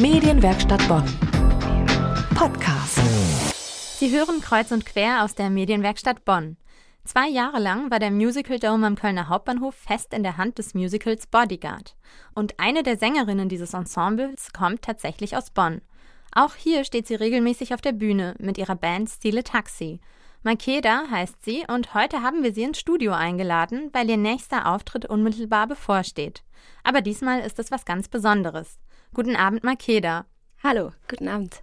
Medienwerkstatt Bonn. Podcast. Sie hören Kreuz und Quer aus der Medienwerkstatt Bonn. Zwei Jahre lang war der Musical Dome am Kölner Hauptbahnhof fest in der Hand des Musicals Bodyguard. Und eine der Sängerinnen dieses Ensembles kommt tatsächlich aus Bonn. Auch hier steht sie regelmäßig auf der Bühne mit ihrer Band Stile Taxi. Makeda heißt sie und heute haben wir sie ins Studio eingeladen, weil ihr nächster Auftritt unmittelbar bevorsteht. Aber diesmal ist es was ganz Besonderes. Guten Abend, Makeda. Hallo, guten Abend.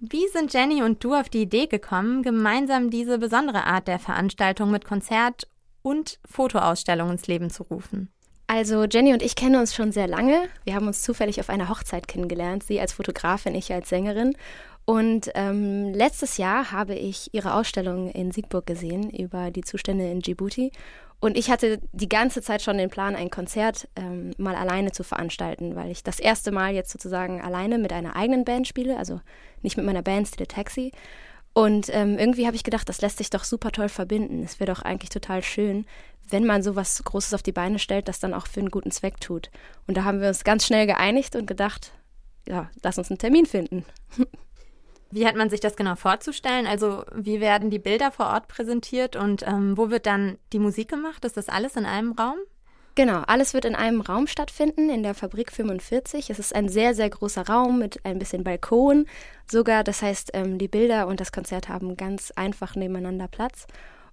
Wie sind Jenny und du auf die Idee gekommen, gemeinsam diese besondere Art der Veranstaltung mit Konzert und Fotoausstellung ins Leben zu rufen? Also Jenny und ich kennen uns schon sehr lange. Wir haben uns zufällig auf einer Hochzeit kennengelernt, sie als Fotografin, ich als Sängerin. Und ähm, letztes Jahr habe ich ihre Ausstellung in Siegburg gesehen über die Zustände in Djibouti. Und ich hatte die ganze Zeit schon den Plan, ein Konzert ähm, mal alleine zu veranstalten, weil ich das erste Mal jetzt sozusagen alleine mit einer eigenen Band spiele, also nicht mit meiner Band Stile Taxi. Und ähm, irgendwie habe ich gedacht, das lässt sich doch super toll verbinden. Es wäre doch eigentlich total schön, wenn man so was Großes auf die Beine stellt, das dann auch für einen guten Zweck tut. Und da haben wir uns ganz schnell geeinigt und gedacht, ja, lass uns einen Termin finden. Wie hat man sich das genau vorzustellen? Also wie werden die Bilder vor Ort präsentiert und ähm, wo wird dann die Musik gemacht? Ist das alles in einem Raum? Genau, alles wird in einem Raum stattfinden, in der Fabrik 45. Es ist ein sehr, sehr großer Raum mit ein bisschen Balkon sogar. Das heißt, ähm, die Bilder und das Konzert haben ganz einfach nebeneinander Platz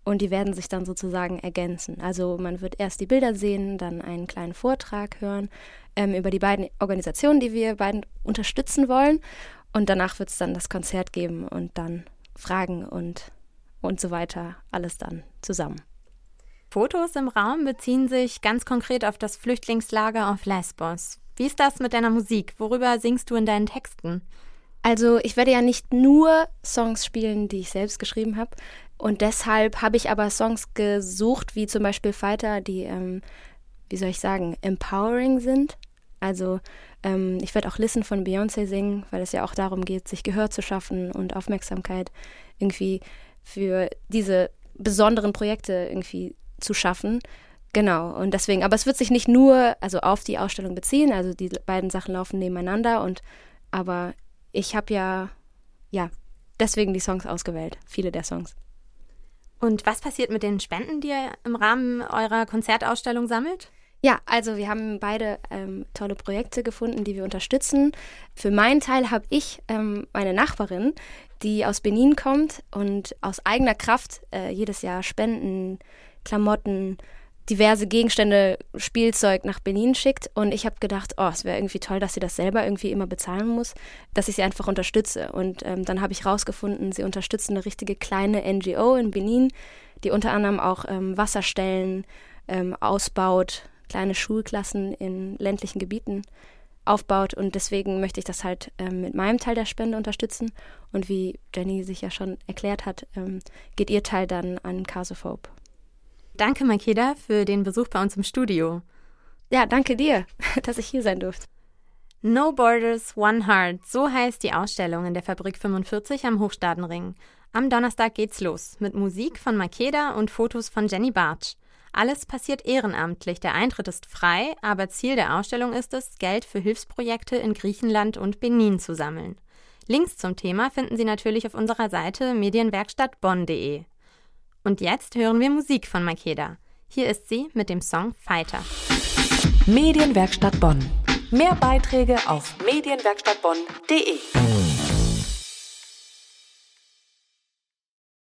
und die werden sich dann sozusagen ergänzen. Also man wird erst die Bilder sehen, dann einen kleinen Vortrag hören ähm, über die beiden Organisationen, die wir beiden unterstützen wollen. Und danach wird es dann das Konzert geben und dann Fragen und, und so weiter, alles dann zusammen. Fotos im Raum beziehen sich ganz konkret auf das Flüchtlingslager auf Lesbos. Wie ist das mit deiner Musik? Worüber singst du in deinen Texten? Also ich werde ja nicht nur Songs spielen, die ich selbst geschrieben habe. Und deshalb habe ich aber Songs gesucht, wie zum Beispiel Fighter, die, ähm, wie soll ich sagen, empowering sind. Also ähm, ich werde auch Listen von Beyoncé singen, weil es ja auch darum geht, sich Gehör zu schaffen und Aufmerksamkeit irgendwie für diese besonderen Projekte irgendwie zu schaffen. Genau, und deswegen, aber es wird sich nicht nur also auf die Ausstellung beziehen, also die beiden Sachen laufen nebeneinander und aber ich habe ja ja, deswegen die Songs ausgewählt, viele der Songs. Und was passiert mit den Spenden, die ihr im Rahmen eurer Konzertausstellung sammelt? Ja, also wir haben beide ähm, tolle Projekte gefunden, die wir unterstützen. Für meinen Teil habe ich ähm, meine Nachbarin, die aus Benin kommt und aus eigener Kraft äh, jedes Jahr Spenden, Klamotten, diverse Gegenstände, Spielzeug nach Benin schickt. Und ich habe gedacht, oh, es wäre irgendwie toll, dass sie das selber irgendwie immer bezahlen muss, dass ich sie einfach unterstütze. Und ähm, dann habe ich rausgefunden, sie unterstützen eine richtige kleine NGO in Benin, die unter anderem auch ähm, Wasserstellen ähm, ausbaut, kleine Schulklassen in ländlichen Gebieten aufbaut und deswegen möchte ich das halt ähm, mit meinem Teil der Spende unterstützen und wie Jenny sich ja schon erklärt hat, ähm, geht ihr Teil dann an Casophobe. Danke, Makeda, für den Besuch bei uns im Studio. Ja, danke dir, dass ich hier sein durfte. No Borders, One Heart, so heißt die Ausstellung in der Fabrik 45 am Hochstadenring. Am Donnerstag geht's los mit Musik von Makeda und Fotos von Jenny Bartsch. Alles passiert ehrenamtlich. Der Eintritt ist frei, aber Ziel der Ausstellung ist es, Geld für Hilfsprojekte in Griechenland und Benin zu sammeln. Links zum Thema finden Sie natürlich auf unserer Seite medienwerkstattbonn.de. Und jetzt hören wir Musik von Makeda. Hier ist sie mit dem Song Fighter. Medienwerkstatt Bonn. Mehr Beiträge auf medienwerkstattbonn.de.